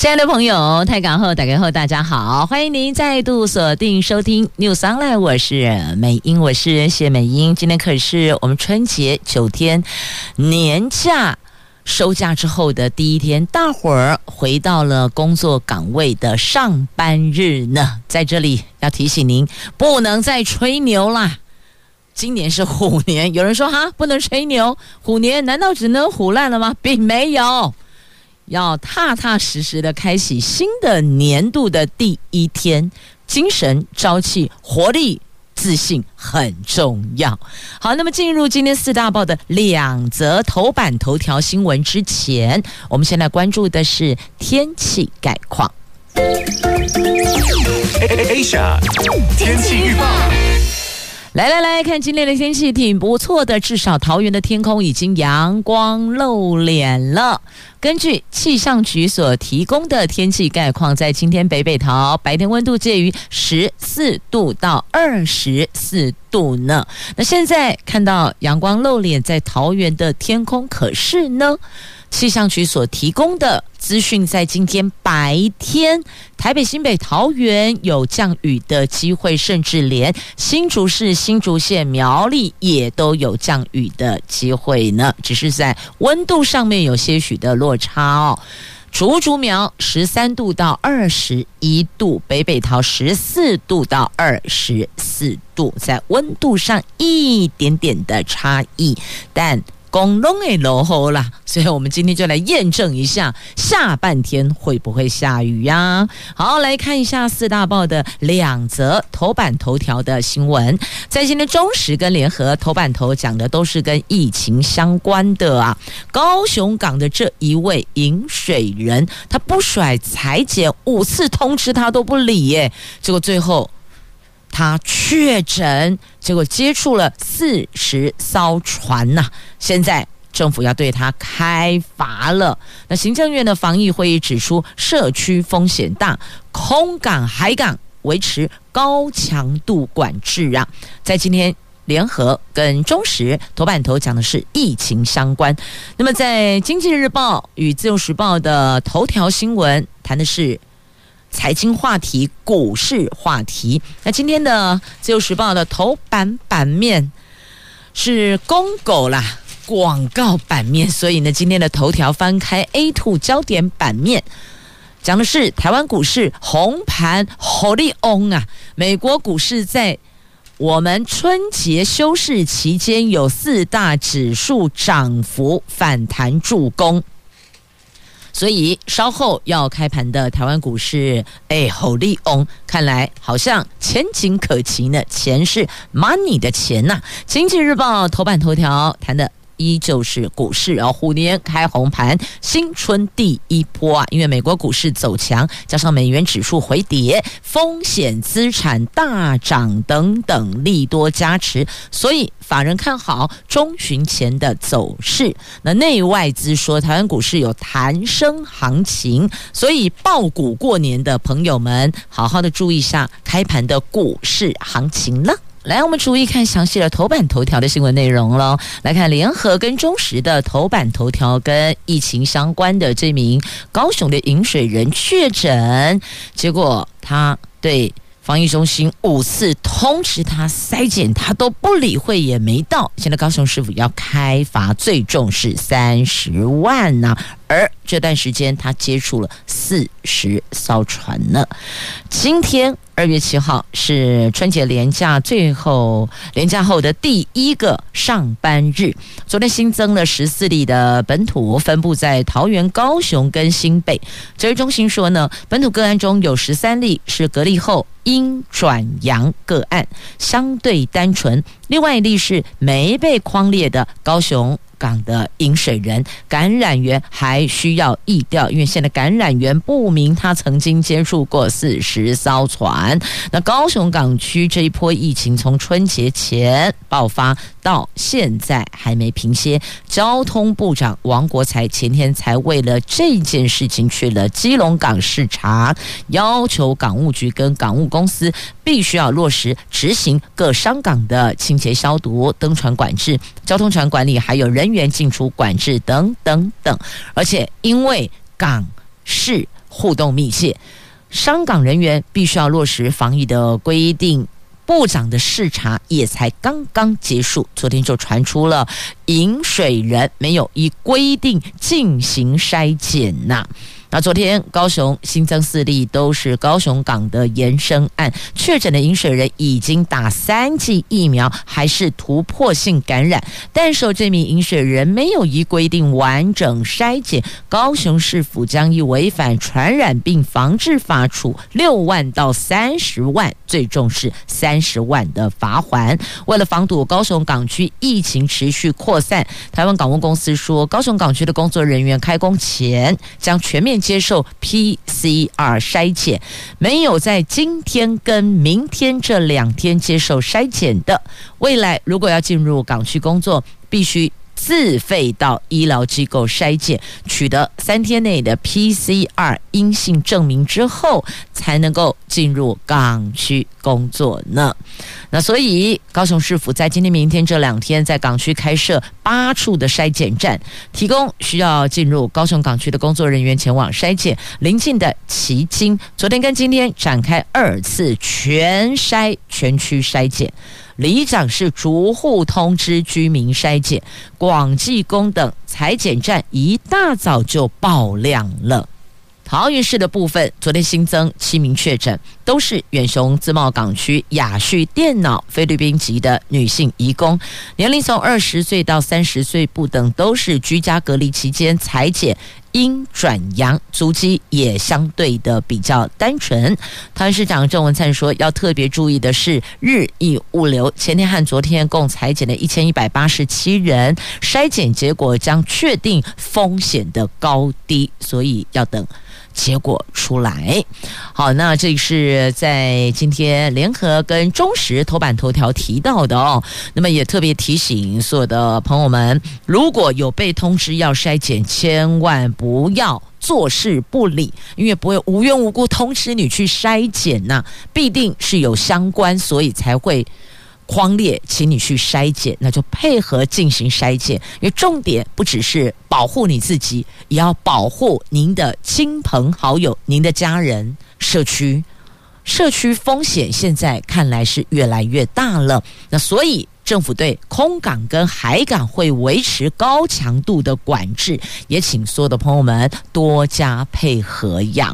亲爱的朋友，泰港后打开后，大家好，欢迎您再度锁定收听 News Online，我是美英，我是谢美英。今天可是我们春节九天年假收假之后的第一天，大伙儿回到了工作岗位的上班日呢。在这里要提醒您，不能再吹牛啦。今年是虎年，有人说哈，不能吹牛，虎年难道只能虎烂了吗？并没有。要踏踏实实的开启新的年度的第一天，精神、朝气、活力、自信很重要。好，那么进入今天四大报的两则头版头条新闻之前，我们先来关注的是天气概况。Asia 天气预报。来来来看今天的天气挺不错的，至少桃园的天空已经阳光露脸了。根据气象局所提供的天气概况，在今天北北桃白天温度介于十四度到二十四度呢。那现在看到阳光露脸在桃园的天空，可是呢？气象局所提供的资讯，在今天白天，台北、新北、桃园有降雨的机会，甚至连新竹市、新竹县、苗栗也都有降雨的机会呢。只是在温度上面有些许的落差哦。竹竹苗十三度到二十一度，北北桃十四度到二十四度，在温度上一点点的差异，但。公龙诶，落后啦，所以我们今天就来验证一下下半天会不会下雨呀？好，来看一下四大报的两则头版头条的新闻，在今天中时跟联合头版头讲的都是跟疫情相关的啊。高雄港的这一位饮水人，他不甩裁剪五次通知他都不理耶，结果最后。他确诊，结果接触了四十艘船呐、现在政府要对他开罚了。那行政院的防疫会议指出，社区风险大，空港、海港维持高强度管制啊！在今天联合跟中时头版头讲的是疫情相关，那么在经济日报与自由时报的头条新闻谈的是。财经话题、股市话题。那今天的《自由时报》的头版版面是公狗啦，广告版面。所以呢，今天的头条翻开 A two 焦点版面，讲的是台湾股市红盘，Holy on 啊！美国股市在我们春节休市期间有四大指数涨幅反弹助攻。所以稍后要开盘的台湾股市，哎，好利翁，看来好像前景可期呢。钱是 money 的钱呐、经济日报头版头条谈的。依旧是股市啊，虎年开红盘，新春第一波啊！因为美国股市走强，加上美元指数回跌，风险资产大涨等等利多加持，所以法人看好中旬前的走势。那内外资说台湾股市有弹升行情，所以抱股过年的朋友们，好好的注意一下开盘的股市行情了。来，我们逐一看详细的头版头条的新闻内容喽。来看联合跟中时的头版头条，跟疫情相关的这名高雄的饮水人确诊，结果他对防疫中心五次通知他筛检，他都不理会，也没到。现在高雄市府要开罚，最重是三十万呐、而这段时间他接触了四十艘船呢。今天。二月七号是春节连假最后连假后的第一个上班日。昨天新增了十四例的本土，分布在桃园、高雄跟新北。指挥中心说呢，本土个案中有十三例是隔离后阴转阳个案，相对单纯；另外一例是没被框列的高雄港的饮水人感染源还需要疫调，因为现在感染源不明，他曾经接触过四十艘船。那高雄港区这一波疫情从春节前爆发到现在还没平歇，交通部长王国材前天才为了这件事情去了基隆港视察，要求港务局跟港务公司必须要落实执行各商港的清洁消毒、登船管制、交通船管理，还有人员进出管制等等等。而且因为港市互动密切，商港人员必须要落实防疫的规定。部长的视察也才刚刚结束，昨天就传出了饮水人没有依规定进行筛检呐。那昨天高雄新增四例，都是高雄港的延伸案确诊的饮水人，已经打三剂疫苗，还是突破性感染。但是这名饮水人没有依规定完整筛检，高雄市府将以违反传染病防治法处六万到三十万，最重是三十万的罚锾。为了防堵高雄港区疫情持续扩散，台湾港务公司说，高雄港区的工作人员开工前将全面。接受 PCR 筛检，没有在今天跟明天这两天接受筛检的，未来如果要进入港区工作，必须。自费到医疗机构筛检，取得三天内的 PCR 阴性证明之后，才能够进入港区工作呢。那所以，高雄市府在今天、明天这两天，在港区开设八处的筛检站，提供需要进入高雄港区的工作人员前往筛检。邻近的旗津，昨天跟今天展开二次全筛全区筛检。里长是逐户通知居民筛检，广济宫等采检站一大早就爆量了。桃园市的部分，昨天新增七名确诊，都是远雄自贸港区雅旭电脑菲律宾籍的女性移工，年龄从二十岁到三十岁不等，都是居家隔离期间采检阴转阳，足迹也相对的比较单纯。桃园市长郑文灿说，要特别注意的是日益物流，前天和昨天共采检了一千一百八十七人，筛检结果将确定风险的高低，所以要等。结果出来，好，那这是在今天联合跟中时头版头条提到的哦。那么也特别提醒所有的朋友们，如果有被通知要筛检，千万不要坐视不理，因为不会无缘无故通知你去筛检呐，必定是有相关，所以才会。框列，请你去筛检，那就配合进行筛检，因为重点不只是保护你自己，也要保护您的亲朋好友、您的家人、社区。社区风险现在看来是越来越大了，那所以。政府对空港跟海港会维持高强度的管制，也请所有的朋友们多加配合呀。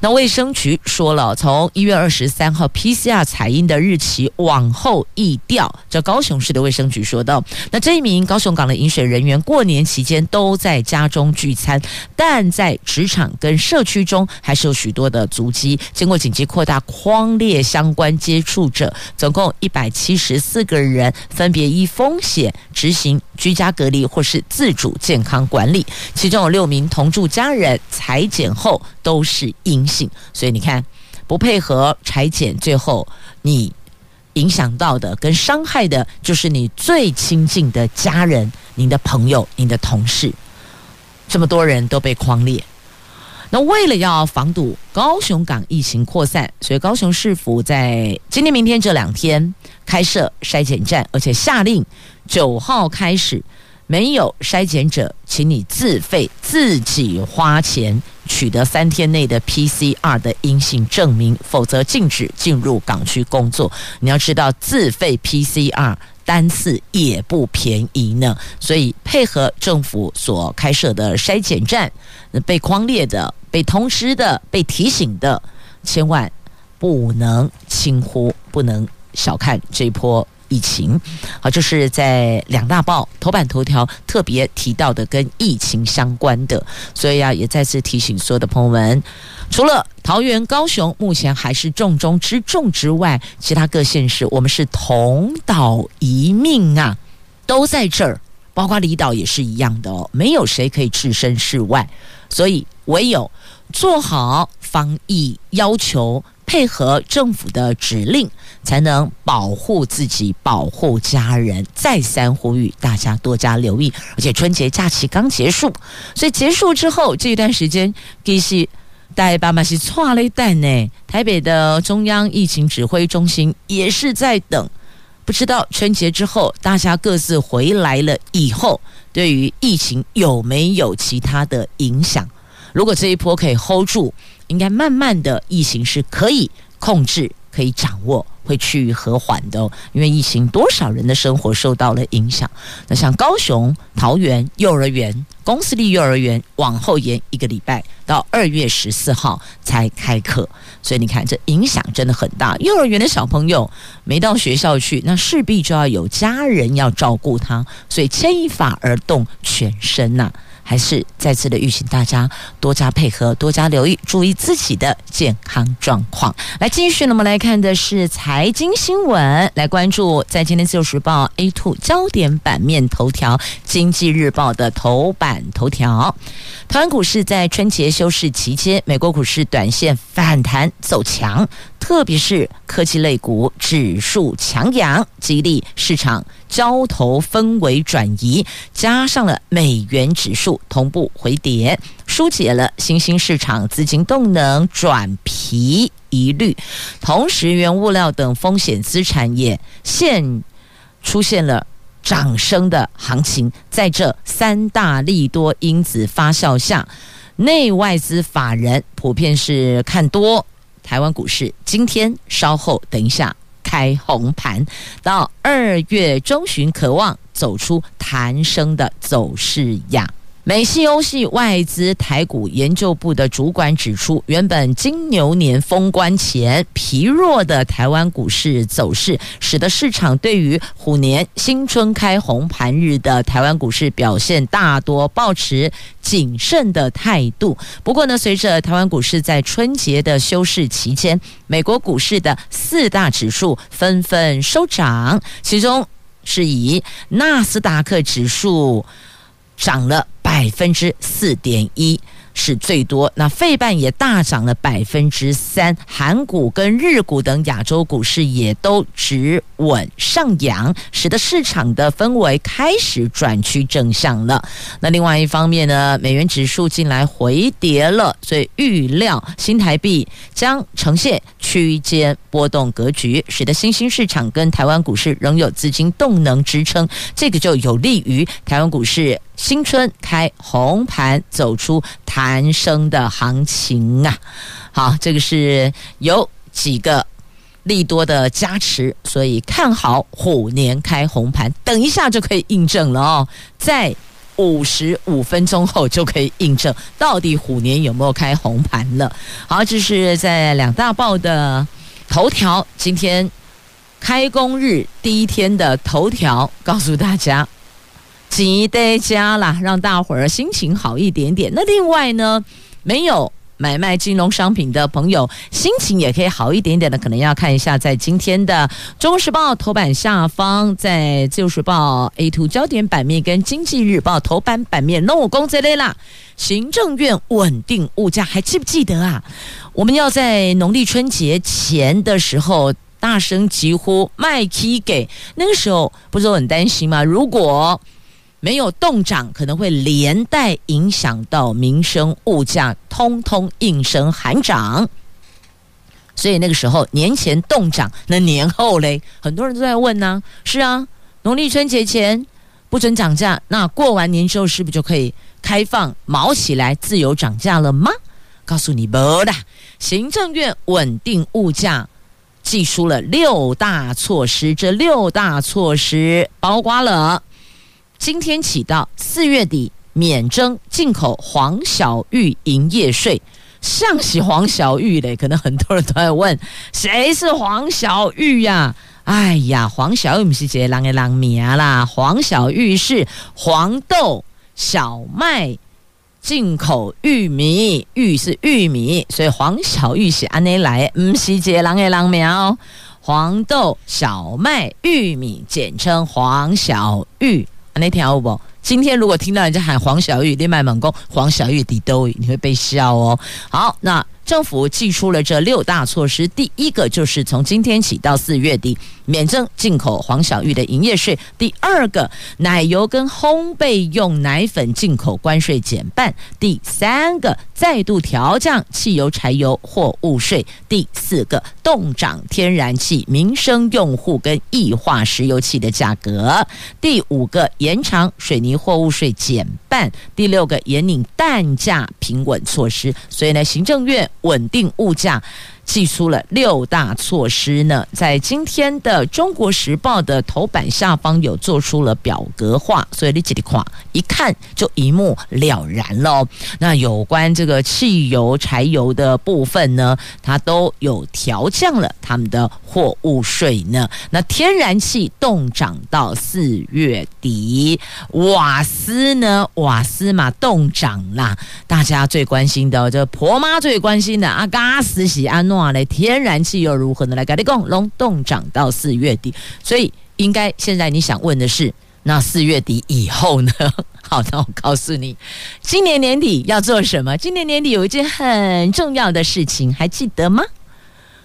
那卫生局说了，从一月二十三号 PCR 采阴的日期往后疫调。这高雄市的卫生局说道，那这一名高雄港的饮水人员过年期间都在家中聚餐，但在职场跟社区中还是有许多的足迹。经过紧急扩大框列相关接触者，总共一百七十四个人。分别依风险执行居家隔离或是自主健康管理，其中有六名同住家人采检后都是阴性，所以你看不配合采检，最后你影响到的跟伤害的就是你最亲近的家人、您的朋友、您的同事，这么多人都被匡列。那为了要防堵高雄港疫情扩散，所以高雄市府在今天、明天这两天开设筛检站，而且下令九号开始，没有筛检者，请你自费自己花钱取得三天内的 PCR 的阴性证明，否则禁止进入港区工作。你要知道，自费 PCR。单次也不便宜呢，所以配合政府所开设的筛检站，被框列的、被通知的、被提醒的，千万不能轻忽，不能小看这一波疫情。好，这是在两大报头版头条特别提到的跟疫情相关的，所以啊，也再次提醒所有的朋友们。除了桃园、高雄目前还是重中之重之外，其他各县市我们是同岛一命啊，都在这儿，包括离岛也是一样的哦，没有谁可以置身事外，所以唯有做好防疫要求，配合政府的指令，才能保护自己、保护家人。再三呼吁大家多加留意，而且春节假期刚结束，所以结束之后这一段时间，其实大爸妈是剉咧等呢。台北的中央疫情指挥中心也是在等。不知道春节之后，大家各自回来了以后，对于疫情有没有其他的影响？如果这一波可以 hold 住，应该慢慢的疫情是可以控制、可以掌握。会趋于和缓的，因为疫情多少人的生活受到了影响。那像高雄、桃园幼儿园、公司立幼儿园往后延一个礼拜，到二月十四号才开课。所以你看，这影响真的很大。幼儿园的小朋友没到学校去，那势必就要有家人要照顾他，所以牵一发而动全身呐、还是再次的预请大家多加配合，多加留意，注意自己的健康状况。来继续，呢，我们来看的是财经新闻，来关注在今天自由时报 A two 焦点版面头条，经济日报的头版头条。台湾股市在春节休市期间，美国股市短线反弹走强，特别是科技类股指数强扬，激励市场交投氛围转移，加上了美元指数同步回跌，疏解了新兴市场资金动能转疲疑虑。同时，原物料等风险资产也现出现了。涨升的行情，在这三大利多因子发酵下，内外资法人普遍是看多台湾股市。今天稍后等一下开红盘，到二月中旬渴望走出弹升的走势呀。美系欧系外资台股研究部的主管指出，原本金牛年封关前疲弱的台湾股市走势，使得市场对于虎年新春开红盘日的台湾股市表现大多抱持谨慎的态度。不过呢，随着台湾股市在春节的休市期间，美国股市的四大指数纷纷收涨，其中是以纳斯达克指数涨了。百分之四点一是最多，那费半也大涨了百分之三，韩股跟日股等亚洲股市也都止稳上扬，使得市场的氛围开始转趋正向了。那另外一方面呢，美元指数近来回跌了，所以预料新台币将呈现区间波动格局，使得新兴市场跟台湾股市仍有资金动能支撑，这个就有利于台湾股市。新春开红盘，走出弹升的行情啊！好，这个是有几个利多的加持，所以看好虎年开红盘。等一下就可以印证了哦，在五十五分钟后就可以印证到底虎年有没有开红盘了。好，这是在两大报的头条，今天开工日第一天的头条，告诉大家。急得加啦，让大伙儿心情好一点点。那另外呢，没有买卖金融商品的朋友，心情也可以好一点点的。可能要看一下，在今天的《中国时报》头版下方，在《自由时报》A to 焦点版面跟《经济日报》头版版面，那我公这类啦。行政院稳定物价，还记不记得啊？我们要在农历春节前的时候大声疾呼卖起给，那个时候不是都很担心吗？如果没有冻涨，可能会连带影响到民生物价，通通应声喊涨。所以那个时候年前冻涨，那年后嘞，很多人都在问呢、是啊，农历春节前不准涨价，那过完年之后是不是就可以开放卯起来自由涨价了吗？告诉你不的，行政院稳定物价，寄出了六大措施，这六大措施包括了。今天起到四月底免征进口黄小玉营业税，像是黄小玉嘞，可能很多人都在问，谁是黄小玉呀？哎呀，黄小玉不是这人的人名啦，黄小玉是黄豆、小麦、进口玉米，玉是玉米，所以黄小玉是安内来，不是这人的人名哦。黄豆、小麦、玉米，简称黄小玉。那条不？今天如果听到人家喊黄小玉，另外猛攻黄小玉底兜，你会被笑哦。好，那。政府祭出了这六大措施，第一个就是从今天起到四月底免征进口黄小玉的营业税；第二个，奶油跟烘焙用奶粉进口关税减半；第三个，再度调降汽油、柴油货物税；第四个，冻涨天然气、民生用户跟液化石油气的价格；第五个，延长水泥货物税减办；第六个，严领蛋价平稳措施。所以呢，行政院。稳定物价。寄出了六大措施呢，在今天的《中国时报》的头版下方有做出了表格化，所以你这里看一看就一目了然喽。那有关这个汽油、柴油的部分呢，它都有调降了他们的货物税呢。那天然气冻涨到四月底，瓦斯呢，瓦斯嘛冻涨啦，大家最关心的，这婆妈最关心的啊，嘎死喜安诺。话嘞，天然气又如何呢？来，跟你讲，龙洞涨到四月底，所以应该现在你想问的是，那四月底以后呢？好，那我告诉你，今年年底要做什么？今年年底有一件很重要的事情，还记得吗？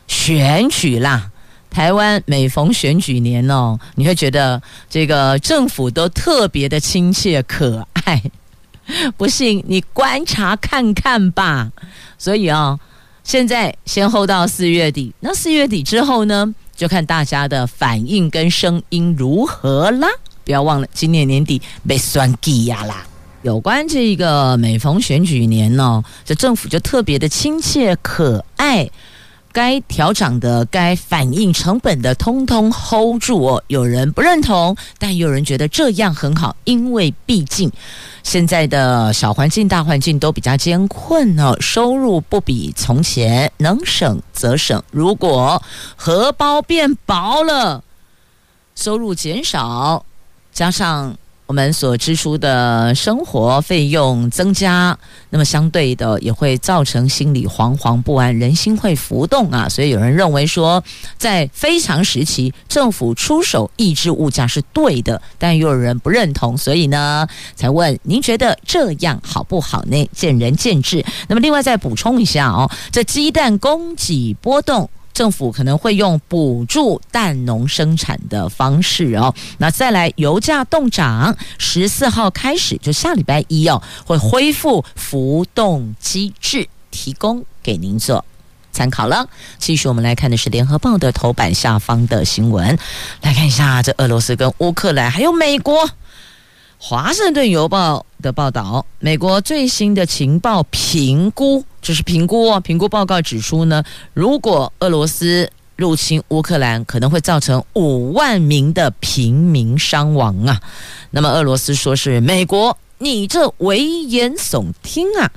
选举啦！台湾每逢选举年哦，你会觉得这个政府都特别的亲切可爱。不信你观察看看吧。所以啊、哦。现在先后到四月底，那四月底之后呢，就看大家的反应跟声音如何啦。不要忘了，今年年底被算计呀啦。有关这个每逢选举年呢、这政府就特别的亲切可爱。该调涨的、该反映成本的，通通 hold 住哦。有人不认同，但有人觉得这样很好，因为毕竟现在的小环境、大环境都比较艰困哦，收入不比从前，能省则省。如果荷包变薄了，收入减少，加上。我们所支出的生活费用增加，那么相对的也会造成心里惶惶不安，人心会浮动啊。所以有人认为说，在非常时期，政府出手抑制物价是对的，但又有人不认同，所以呢，才问您觉得这样好不好呢？见仁见智。那么另外再补充一下哦，这鸡蛋供给波动。政府可能会用补助蛋农生产的方式哦，那再来油价动涨，十四号开始就下礼拜一哦，会恢复浮动机制，提供给您做参考了。继续我们来看的是联合报的头版下方的新闻，来看一下这俄罗斯跟乌克兰还有美国。华盛顿邮报的报道，美国最新的情报评估，这是评估哦。评估报告指出呢，如果俄罗斯入侵乌克兰，可能会造成五万名的平民伤亡啊。那么俄罗斯说是美国，你这危言耸听啊！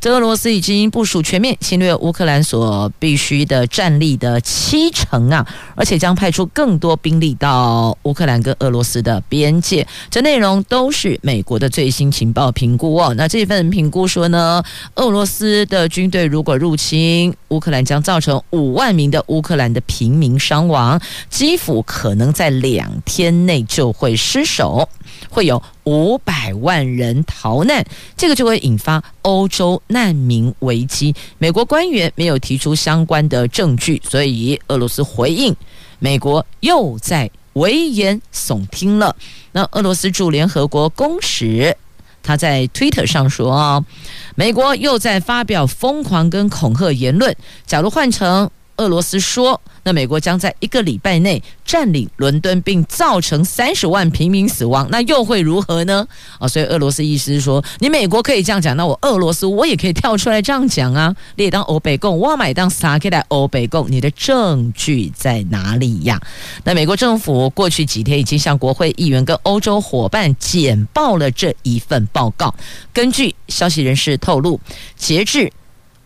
这俄罗斯已经部署全面侵略乌克兰所必须的战力的七成啊，而且将派出更多兵力到乌克兰跟俄罗斯的边界。这内容都是美国的最新情报评估哦。那这份评估说呢，俄罗斯的军队如果入侵乌克兰，将造成五万名的乌克兰的平民伤亡，基辅可能在两天内就会失守。会有五百万人逃难，这个就会引发欧洲难民危机。美国官员没有提出相关的证据，所以俄罗斯回应，美国又在危言耸听了。那俄罗斯驻联合国公使他在推特上说：“啊，美国又在发表疯狂跟恐吓言论。假如换成俄罗斯说。”那美国将在一个礼拜内占领伦敦，并造成三十万平民死亡，那又会如何呢？哦，所以俄罗斯意思是说，你美国可以这样讲，那我俄罗斯我也可以跳出来这样讲啊。列当欧北共，我买当撒克来欧北共，你的证据在哪里呀？那美国政府过去几天已经向国会议员跟欧洲伙伴简报了这一份报告。根据消息人士透露，截至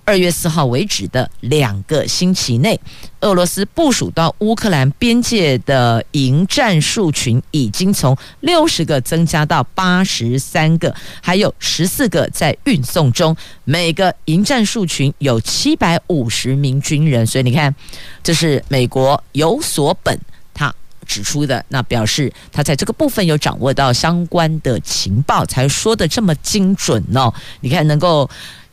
二月四号为止的两个星期内，俄罗斯部署到乌克兰边界的营战术群已经从六十个增加到八十三个，还有十四个在运送中。每个营战术群有七百五十名军人，所以你看，这是美国有所本，他指出的，那表示他在这个部分有掌握到相关的情报，才说得这么精准哦。你看，能够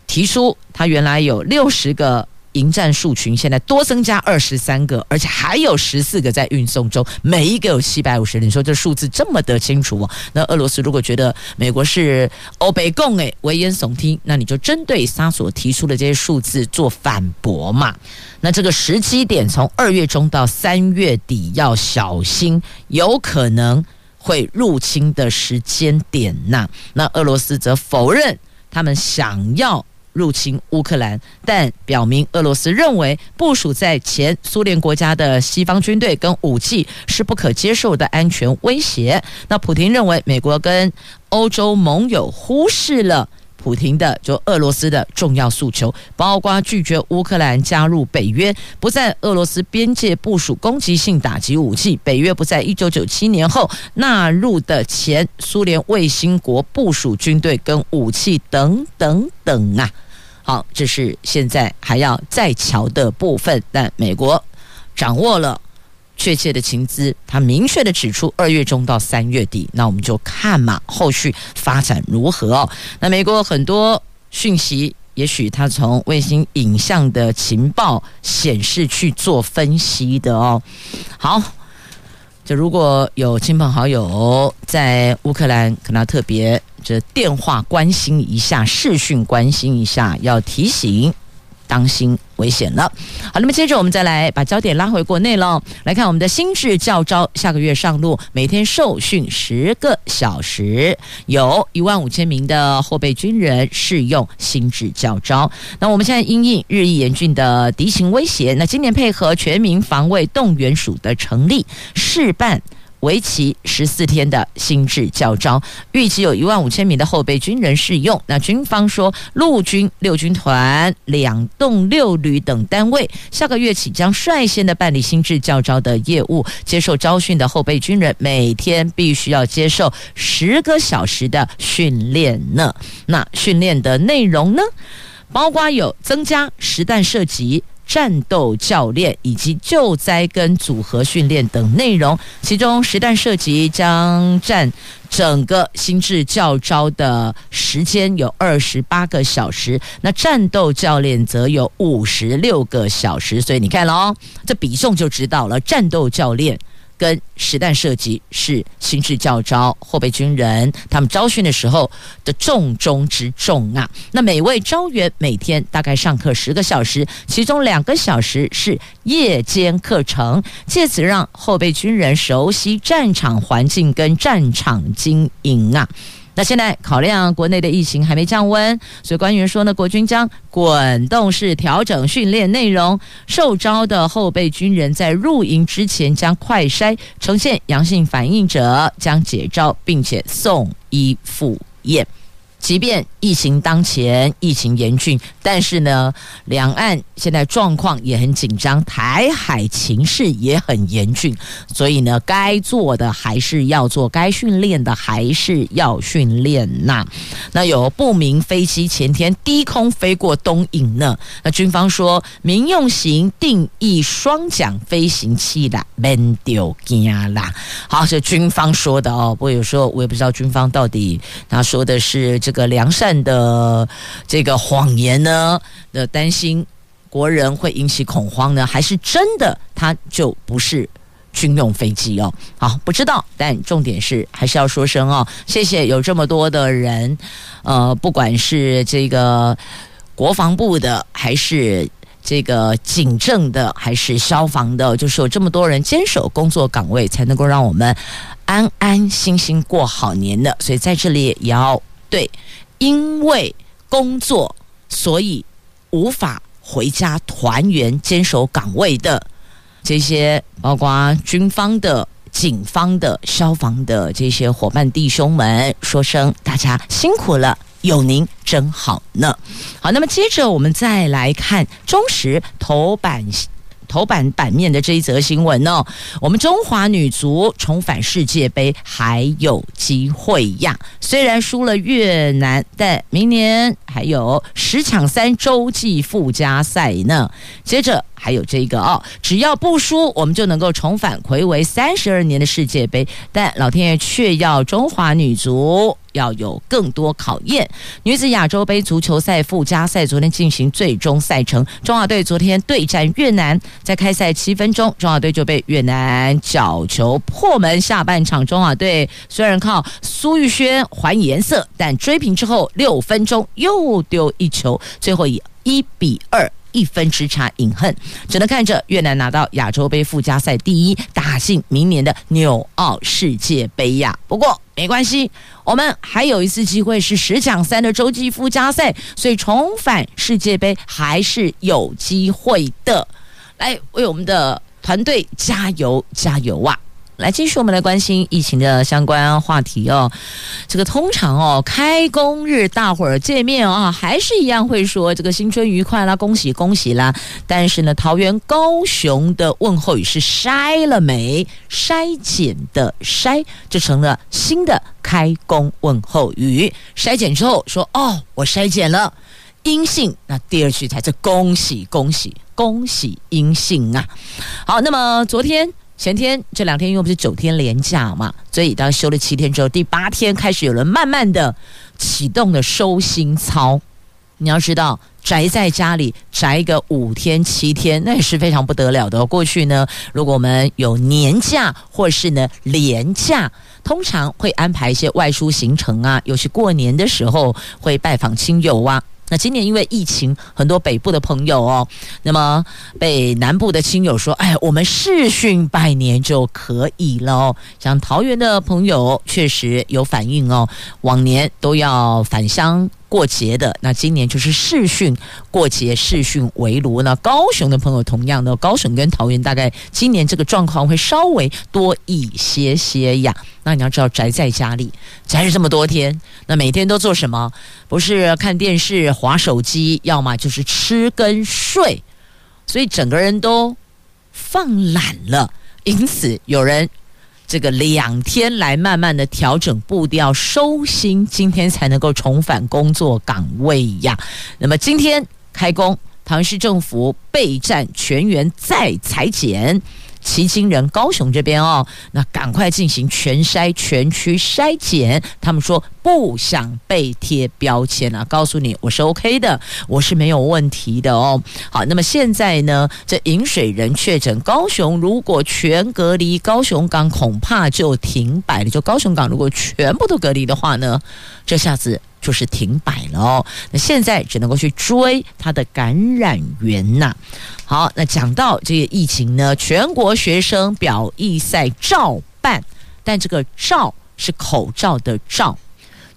提出他原来有六十个。迎战数群现在多增加二十三个，而且还有十四个在运送中，每一个有七百五十人。你说这数字这么的清楚？那俄罗斯如果觉得美国是欧北共诶危言耸听，那你就针对他所提出的这些数字做反驳嘛？那这个时机点从二月中到三月底要小心，有可能会入侵的时间点呐。那俄罗斯则否认他们想要。入侵乌克兰，但表明俄罗斯认为部署在前苏联国家的西方军队跟武器是不可接受的安全威胁。那普丁认为美国跟欧洲盟友忽视了普丁的就俄罗斯的重要诉求，包括拒绝乌克兰加入北约，不在俄罗斯边界部署攻击性打击武器，北约不在一九九七年后纳入的前苏联卫星国部署军队跟武器等等等啊。好，这是现在还要再瞧的部分。但美国掌握了确切的情资，他明确的指出二月中到三月底，那我们就看嘛，后续发展如何哦。那美国很多讯息，也许他从卫星影像的情报显示去做分析的哦。好。就如果有亲朋好友在乌克兰，可能要特别这电话关心一下，视讯关心一下，要提醒。当心危险了。好，那么接着我们再来把焦点拉回国内了，来看我们的新制教招下个月上路，每天受训十个小时，有一万五千名的后备军人适用新制教招。那我们现在因应日益严峻的敌情威胁，那今年配合全民防卫动员署的成立，试办。为期十四天的新制教招，预计有一万五千名的后备军人试用。那军方说，陆军六军团、两栋六旅等单位，下个月起将率先的办理新制教招的业务。接受招训的后备军人每天必须要接受十个小时的训练呢。那训练的内容呢，包括有增加实弹射击。战斗教练以及救灾跟组合训练等内容，其中实弹射击将占整个心智教招的时间有二十八个小时，那战斗教练则有五十六个小时，所以你看了哦，这比重就知道了，战斗教练。跟实弹射击是新式教招后备军人他们招训的时候的重中之重啊！那每位招员每天大概上课十个小时，其中两个小时是夜间课程，借此让后备军人熟悉战场环境跟战场经营啊。那现在考量国内的疫情还没降温，所以官员说呢，国军将滚动式调整训练内容。受招的后备军人在入营之前将快筛，呈现阳性反应者将解招，并且送医赴验。即便疫情当前，疫情严峻，但是呢，两岸现在状况也很紧张，台海情势也很严峻，所以呢，该做的还是要做，该训练的还是要训练呐。那有不明飞机前天低空飞过东引呢？那军方说，民用型定义双桨飞行器啦，免丢惊啦。好，是军方说的哦。不过有时候我也不知道军方到底他说的是这个。个良善的这个谎言呢，的担心国人会引起恐慌呢，还是真的？它就不是军用飞机哦。好，不知道，但重点是还是要说声哦，谢谢有这么多的人，呃，不管是这个国防部的，还是这个警政的，还是消防的，就是有这么多人坚守工作岗位，才能够让我们安安心心过好年的。所以在这里也要。对，因为工作，所以无法回家团圆、坚守岗位的这些，包括军方的、警方的、消防的这些伙伴弟兄们，说声大家辛苦了，有您真好呢。好，那么接着我们再来看中时头版。头版版面的这一则新闻哦，我们中华女足重返世界杯还有机会呀！虽然输了越南，但明年还有十抢三洲际附加赛呢。接着还有这个哦，只要不输，我们就能够重返睽违三十二年的世界杯。但老天爷却要中华女足。要有更多考验。女子亚洲杯足球赛附加赛昨天进行最终赛程，中华队昨天对战越南，在开赛七分钟，中华队就被越南角球破门。下半场中华队虽然靠苏玉轩还颜色，但追平之后六分钟又丢一球，最后以一比二。一分之差饮恨，只能看着越南拿到亚洲杯附加赛第一，打进明年的纽澳世界杯呀。不过没关系，我们还有一次机会是十强三的洲际附加赛，所以重返世界杯还是有机会的。来为我们的团队加油加油啊！来，继续我们来关心疫情的相关话题哦。这个通常哦，开工日大伙儿见面啊，还是一样会说这个新春愉快啦，恭喜恭喜啦。但是呢，桃园、高雄的问候语是筛了没？筛检的筛就成了新的开工问候语。筛检之后说哦，我筛检了阴性，那第二句才是恭喜恭喜恭喜阴性啊。好，那么昨天。前天这两天因为不是九天连假嘛，所以当休了七天之后，第八天开始有人慢慢的启动了收心操。你要知道，宅在家里宅个五天七天，那也是非常不得了的。过去呢，如果我们有年假或是呢连假，通常会安排一些外出行程啊，尤其过年的时候会拜访亲友啊。那今年因为疫情，很多北部的朋友哦，那么被南部的亲友说：“哎，我们视讯拜年就可以了哦。”像桃园的朋友确实有反应哦，往年都要返乡。过节的，那今年就是视讯过节，视讯围炉。那高雄的朋友同样的，高雄跟桃园大概今年这个状况会稍微多一些些呀。那你要知道，宅在家里宅了这么多天，那每天都做什么？不是看电视、滑手机，要么就是吃跟睡，所以整个人都放懒了。因此有人。这个两天来慢慢的调整步调，收心，今天才能够重返工作岗位呀。那么今天开工，桃园市政府备战全员再裁减。旗津人高雄这边哦，那赶快进行全筛全区筛检。他们说不想被贴标签啊，告诉你我是 OK 的，我是没有问题的哦。好，那么现在呢，这饮水人确诊高雄，如果全隔离，高雄港恐怕就停摆了。就高雄港如果全部都隔离的话呢，这下子。就是停摆了哦，那现在只能够去追它的感染源呐。好，那讲到这个疫情呢，全国学生表意赛照办，但这个“照”是口罩的“照”，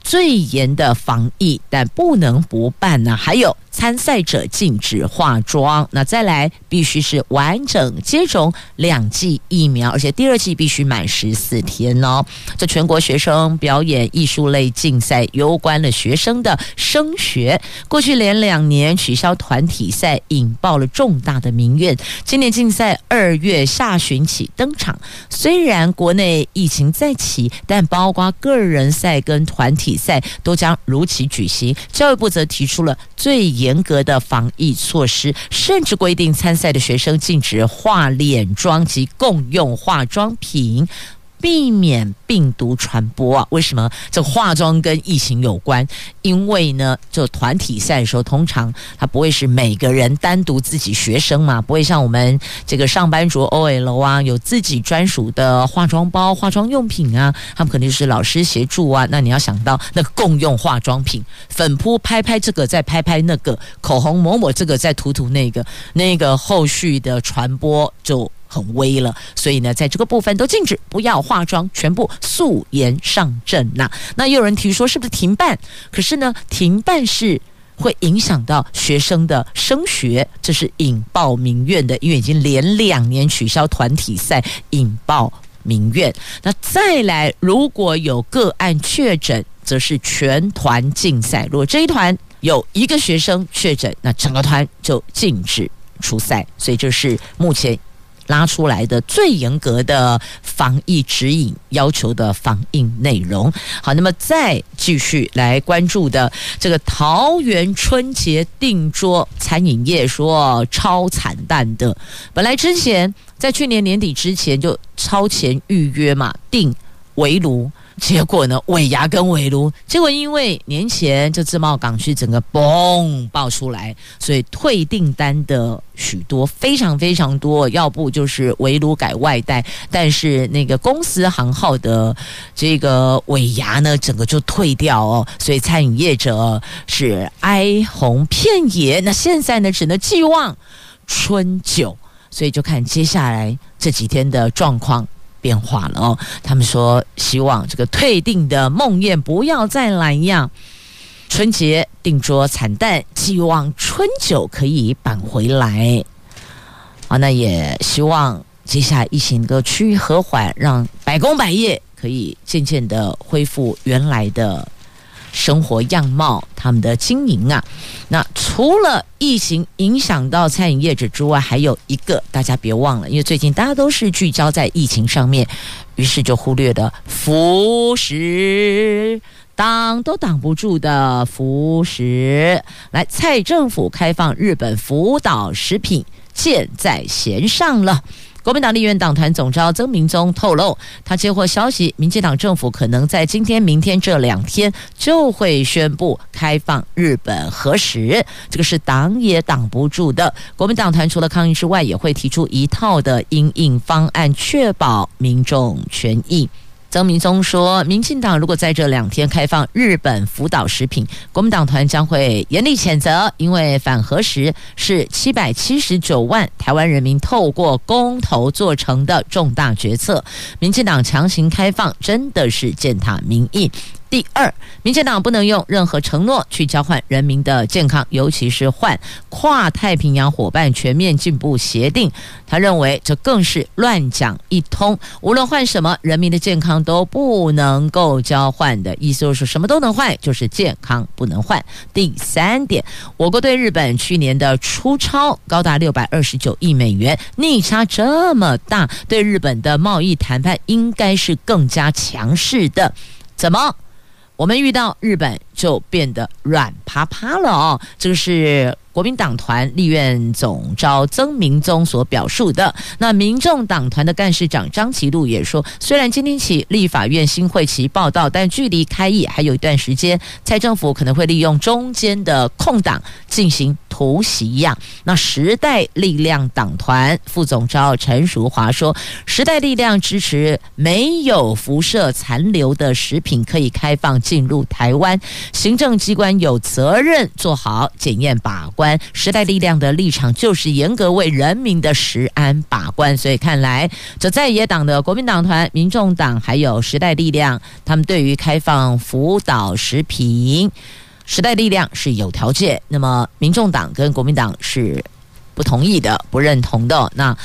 最严的防疫，但不能不办呢。还有。参赛者禁止化妆，那再来必须是完整接种两剂疫苗，而且第二剂必须满十四天哦。这全国学生表演艺术类竞赛攸关了学生的升学，过去连两年取消团体赛，引爆了重大的民怨。今年竞赛二月下旬起登场，虽然国内疫情再起，但包括个人赛跟团体赛都将如期举行。教育部则提出了最严。严格的防疫措施，甚至规定参赛的学生禁止化脸妆及共用化妆品。避免病毒传播啊？为什么这化妆跟疫情有关？因为呢，就团体赛的时候，通常他不会是每个人单独自己学生嘛，不会像我们这个上班族 OL 啊，有自己专属的化妆包、化妆用品啊，他们肯定是老师协助啊。那你要想到那个共用化妆品，粉扑拍拍这个，再拍拍那个，口红抹抹这个，再涂涂那个，那个后续的传播就。很危了，所以呢，在这个部分都禁止，不要化妆，全部素颜上阵呐、那又有人提说，是不是停办？可是呢，停办是会影响到学生的升学，这是引爆民怨的，因为已经连两年取消团体赛，引爆民怨。那再来，如果有个案确诊，则是全团禁赛。如果这一团有一个学生确诊，那整个团就禁止。出赛，所以这是目前。拉出来的最严格的防疫指引要求的防疫内容。好，那么再继续来关注的这个桃园春节订桌餐饮业说超惨淡的，本来之前在去年年底之前就超前预约嘛，订围炉。结果呢，尾牙跟尾炉，结果因为年前这自贸港区整个嘣爆出来，所以退订单的许多，非常非常多。要不就是围炉改外带，但是那个公司行号的这个尾牙呢，整个就退掉哦。所以餐饮业者是哀鸿遍野。那现在呢，只能寄望春酒，所以就看接下来这几天的状况。变化了哦，他们说希望这个退订的梦魇不要再来一样，春节订桌惨淡，寄望春酒可以扳回来。啊，那也希望接下来疫情能够趋于和缓，让百工百业可以渐渐的恢复原来的。生活样貌，他们的经营啊，那除了疫情影响到餐饮业者之外，还有一个大家别忘了，因为最近大家都是聚焦在疫情上面，于是就忽略了福食，挡都挡不住的福食。来，蔡政府开放日本福岛食品，箭在弦上了。国民党立院党团总召曾明忠透露，他接获消息，民进党政府可能在今天、明天这两天就会宣布开放日本核实，这个是挡也挡不住的。国民党团除了抗议之外，也会提出一套的应应方案，确保民众权益。曾明宗说：“民进党如果在这两天开放日本福岛食品，国民党团将会严厉谴责，因为反核食是七百七十九万台湾人民透过公投做成的重大决策，民进党强行开放真的是践踏民意。”第二，民进党不能用任何承诺去交换人民的健康，尤其是换跨太平洋伙伴全面进步协定。他认为这更是乱讲一通，无论换什么，人民的健康都不能够交换的意思，就是什么都能换，就是健康不能换。第三点，我国对日本去年的出超高达六百二十九亿美元，逆差这么大，对日本的贸易谈判应该是更加强势的，怎么？我们遇到日本就变得软趴趴了哦，这个是。国民党团立院总召曾明宗所表述的，那民众党团的干事长张其禄也说，虽然今天起立法院新会期报道，但距离开议还有一段时间，蔡政府可能会利用中间的空档进行突袭一样。那时代力量党团副总召陈淑华说，时代力量支持没有辐射残留的食品可以开放进入台湾，行政机关有责任做好检验把关。时代力量的立场就是严格为人民的食安把关，所以看来这在野党的国民党团、民众党还有时代力量，他们对于开放福岛食品，时代力量是有条件，那么民众党跟国民党是不同意的、不认同的。那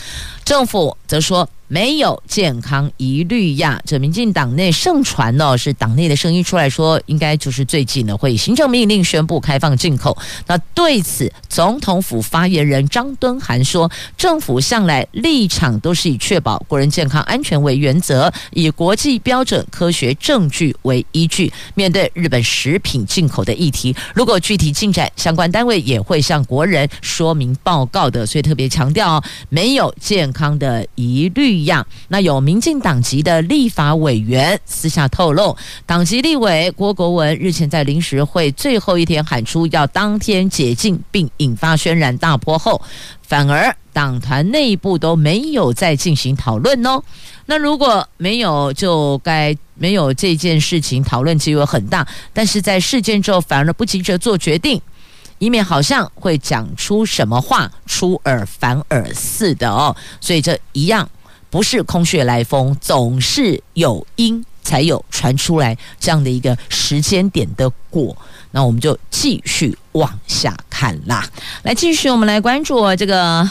政府则说。没有健康疑虑呀，这民进党内盛传呢，是党内的声音出来说，应该就是最近呢会以行政命令宣布开放进口。那对此，总统府发言人张敦涵说，政府向来立场都是以确保国人健康安全为原则，以国际标准、科学证据为依据。面对日本食品进口的议题，如果具体进展，相关单位也会向国人说明报告的。所以特别强调哦，没有健康的疑虑。一样，那有民进党籍的立法委员私下透露，党籍立委郭国文日前在临时会最后一天喊出要当天解禁，并引发轩然大波后，反而党团内部都没有再进行讨论哦。那如果没有，就该没有这件事情讨论机会很大，但是在事件之后反而不急着做决定，以免好像会讲出什么话出尔反尔似的哦。所以这一样。不是空穴来风，总是有因才有传出来这样的一个时间点的果。那我们就继续往下看啦。来，继续我们来关注这个，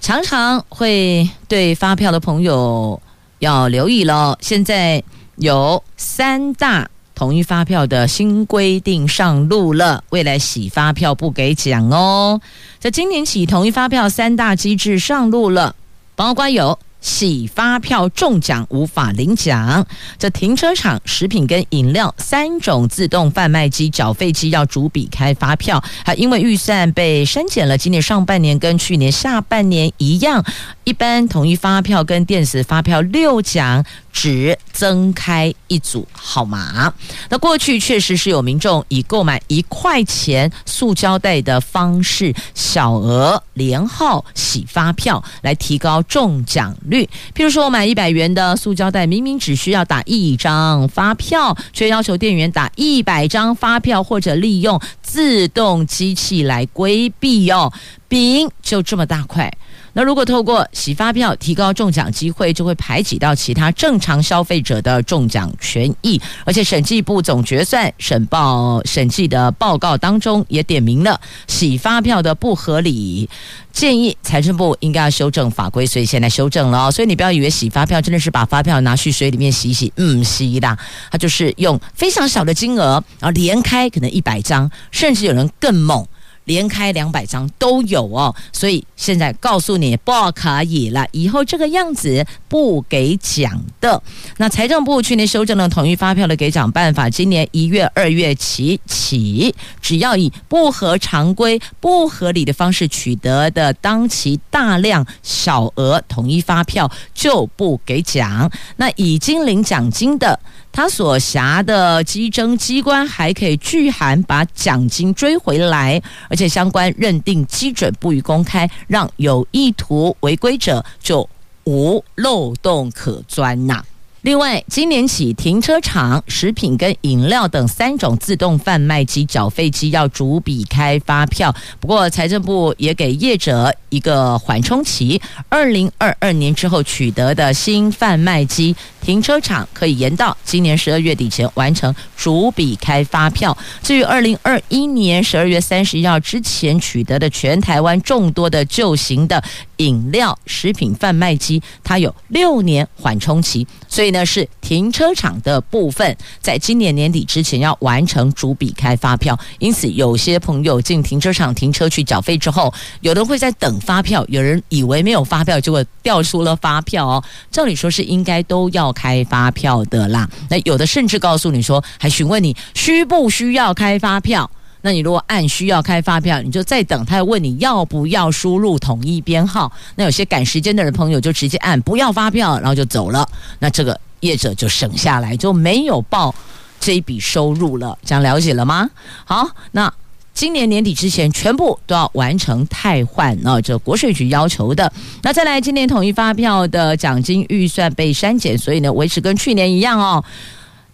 常常会对发票的朋友要留意了。现在有三大。统一发票的新规定上路了，未来洗发票不给奖哦。在今年起，统一发票三大机制上路了，包括有。洗发票中奖无法领奖，这停车场、食品跟饮料三种自动贩卖机、缴费机要逐笔开发票，还因为预算被删减了，今年上半年跟去年下半年一样，一般统一发票跟电子发票六奖。只增开一组号码。那过去确实是有民众以购买一块钱塑胶袋的方式，小额连号洗发票来提高中奖率。譬如说，我买一百元的塑胶袋，明明只需要打一张发票，却要求店员打一百张发票，或者利用自动机器来规避哦。饼就这么大块。那如果透过洗发票提高中奖机会，就会排挤到其他正常消费者的中奖权益。而且审计部总决算审报审计的报告当中也点明了洗发票的不合理，建议财政部应该要修正法规，所以现在修正了。所以你不要以为洗发票真的是把发票拿去水里面洗洗，嗯，洗啦，它就是用非常小的金额，然后连开可能一百张，甚至有人更猛。连开两百张都有哦，所以现在告诉你不可以了，以后这个样子不给奖的。那财政部去年修正了统一发票的给奖办法，今年一月、二月起起，只要以不合常规、不合理的方式取得的当期大量小额统一发票，就不给奖。那已经领奖金的。他所辖的稽征机关还可以拒函把奖金追回来，而且相关认定基准不予公开，让有意图违规者就无漏洞可钻呐。另外，今年起，停车场、食品跟饮料等三种自动贩卖机缴费机要逐笔开发票。不过，财政部也给业者一个缓冲期，二零二二年之后取得的新贩卖机，停车场可以延到今年十二月底前完成逐笔开发票。至于二零二一年十二月三十一号之前取得的全台湾众多的旧型的饮料、食品贩卖机，它有六年缓冲期，所以。那是停车场的部分，在今年年底之前要完成逐笔开发票，因此有些朋友进停车场停车去缴费之后，有的会在等发票，有人以为没有发票，结果掉出了发票哦。照理说是应该都要开发票的啦，那有的甚至告诉你说，还询问你需不需要开发票。那你如果按需要开发票，你就再等，他问你要不要输入统一编号。那有些赶时间的人朋友就直接按不要发票，然后就走了。那这个业者就省下来，就没有报这一笔收入了。这样了解了吗？好，那今年年底之前全部都要完成汰换，那这国税局要求的。那再来，今年统一发票的奖金预算被删减，所以呢，维持跟去年一样哦。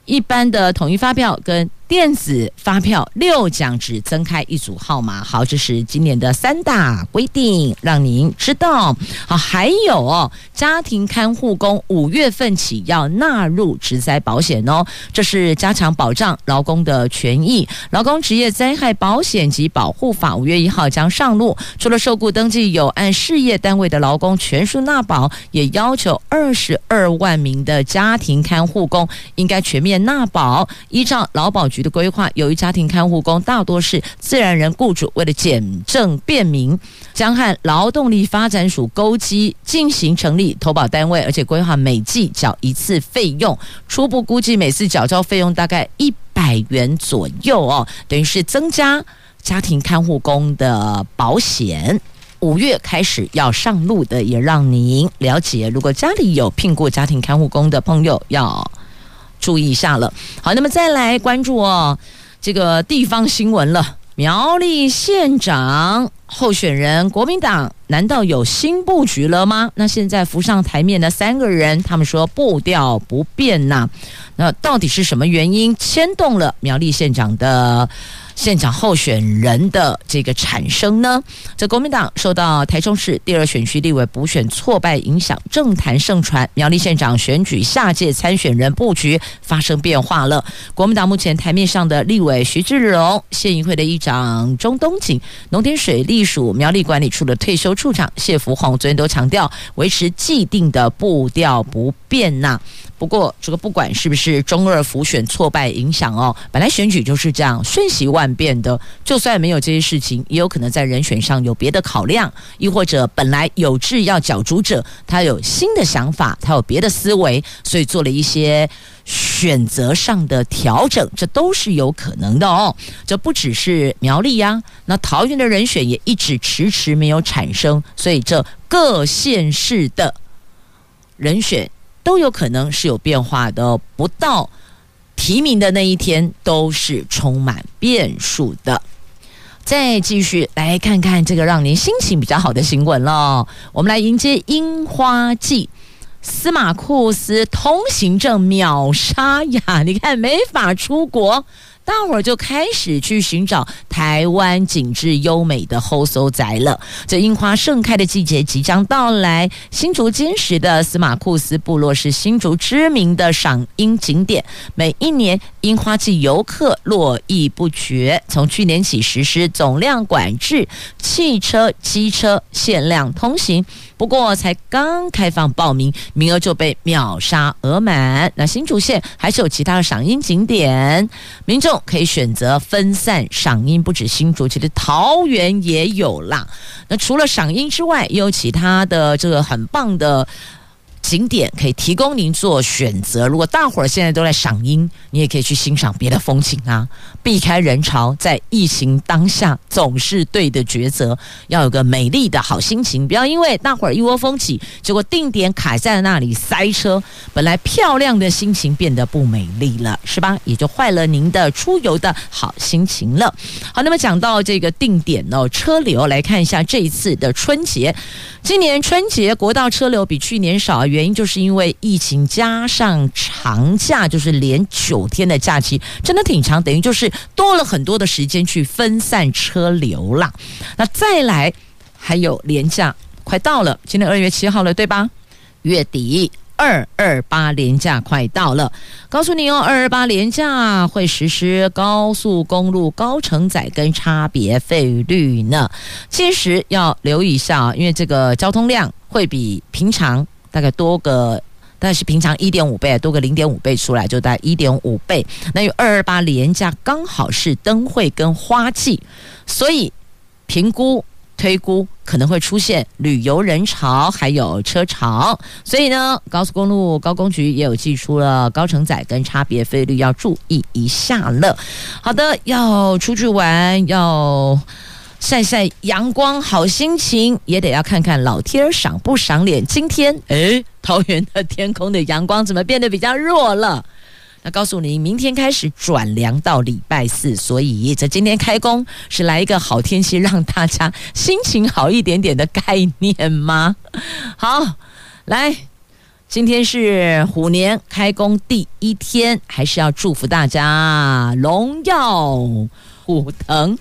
一般的统一发票跟电子发票六奖只增开一组号码，好，这是今年的三大规定，让您知道。好，还有哦，家庭看护工五月份起要纳入职灾保险哦，这是加强保障劳工的权益。劳工职业灾害保险及保护法五月一号将上路，除了受雇登记有按事业单位的劳工全数纳保，也要求二十二万名的家庭看护工应该全面纳保，依照劳保局的规划，由于家庭看护工大多是自然人雇主，为了检证便民，将和劳动力发展署勾稽进行成立投保单位，而且规划每季缴一次费用，初步估计每次缴交费用大概一百元左右哦，等于是增加家庭看护工的保险。五月开始要上路的，也让您了解，如果家里有聘过家庭看护工的朋友要。注意一下了，好，那么再来关注哦，这个地方新闻了。苗栗县长候选人，国民党难道有新布局了吗？那现在浮上台面的三个人，他们说步调不变呐、那到底是什么原因牵动了苗栗县长的？县长候选人的这个产生呢？这国民党受到台中市第二选区立委补选挫败影响，政坛盛传苗栗县长选举下届参选人布局发生变化了。国民党目前台面上的立委徐志荣、县议会的议长钟东锦、农田水利隶属苗栗管理处的退休处长谢福弘昨天都强调，维持既定的步调不变呐、不过，这个不管是不是中二浮选挫败影响哦，本来选举就是这样瞬息万变的。就算没有这些事情，也有可能在人选上有别的考量，亦或者本来有志要角逐者，他有新的想法，他有别的思维，所以做了一些选择上的调整，这都是有可能的哦。这不只是苗栗呀，那桃园的人选也一直迟迟没有产生，所以这各县市的人选。都有可能是有变化的，不到提名的那一天都是充满变数的。再继续来看看这个让您心情比较好的新闻了，我们来迎接樱花季，司马库斯通行证秒杀呀！你看没法出国。大伙儿就开始去寻找台湾景致优美的后搜宅了。这樱花盛开的季节即将到来，新竹金石的司马库斯部落是新竹知名的赏樱景点，每一年樱花季游客络绎不绝。从去年起实施总量管制，汽车、机车限量通行。不过才刚开放报名，名额就被秒杀额满。那新竹县还是有其他的赏樱景点，民众可以选择分散赏樱。不止新竹，其实桃园也有啦。那除了赏樱之外，也有其他的这个很棒的。景点可以提供您做选择。如果大伙儿现在都在赏樱，你也可以去欣赏别的风景啊，避开人潮，在疫情当下总是对的抉择。要有个美丽的好心情，不要因为大伙儿一窝蜂起，结果定点卡在那里塞车，本来漂亮的心情变得不美丽了，是吧？也就坏了您的出游的好心情了。好，那么讲到这个定点哦，车流来看一下这一次的春节，今年春节国道车流比去年少。原因就是因为疫情加上长假，就是连九天的假期，真的挺长，等于就是多了很多的时间去分散车流啦。那再来还有连假快到了，今天二月七号了，对吧？月底二二八连假快到了，告诉你哦，二二八连假会实施高速公路高承载跟差别费率呢。届时要留意一下，因为这个交通量会比平常。大概多个，但是平常一点五倍，多个零点五倍出来，就大概一点五倍。那有二二八连假刚好是灯会跟花季，所以评估推估可能会出现旅游人潮，还有车潮。所以呢，高速公路高工局也有寄出了高承载跟差别费率，要注意一下了。好的，要出去玩要。晒晒阳光，好心情也得要看看老天赏不赏脸。今天，诶，桃园的天空的阳光怎么变得比较弱了？那告诉你，明天开始转凉到礼拜四，所以这今天开工是来一个好天气，让大家心情好一点点的概念吗？好，来，今天是虎年开工第一天，还是要祝福大家龙耀虎腾。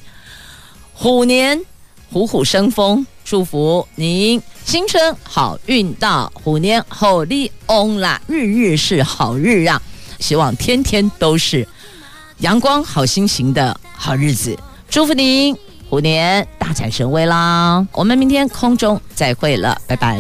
虎年虎虎生风，祝福您新春好运到，虎年好利翁啦，日日是好日啊！希望天天都是阳光好心情的好日子，祝福您虎年大展神威啦！我们明天空中再会了，拜拜。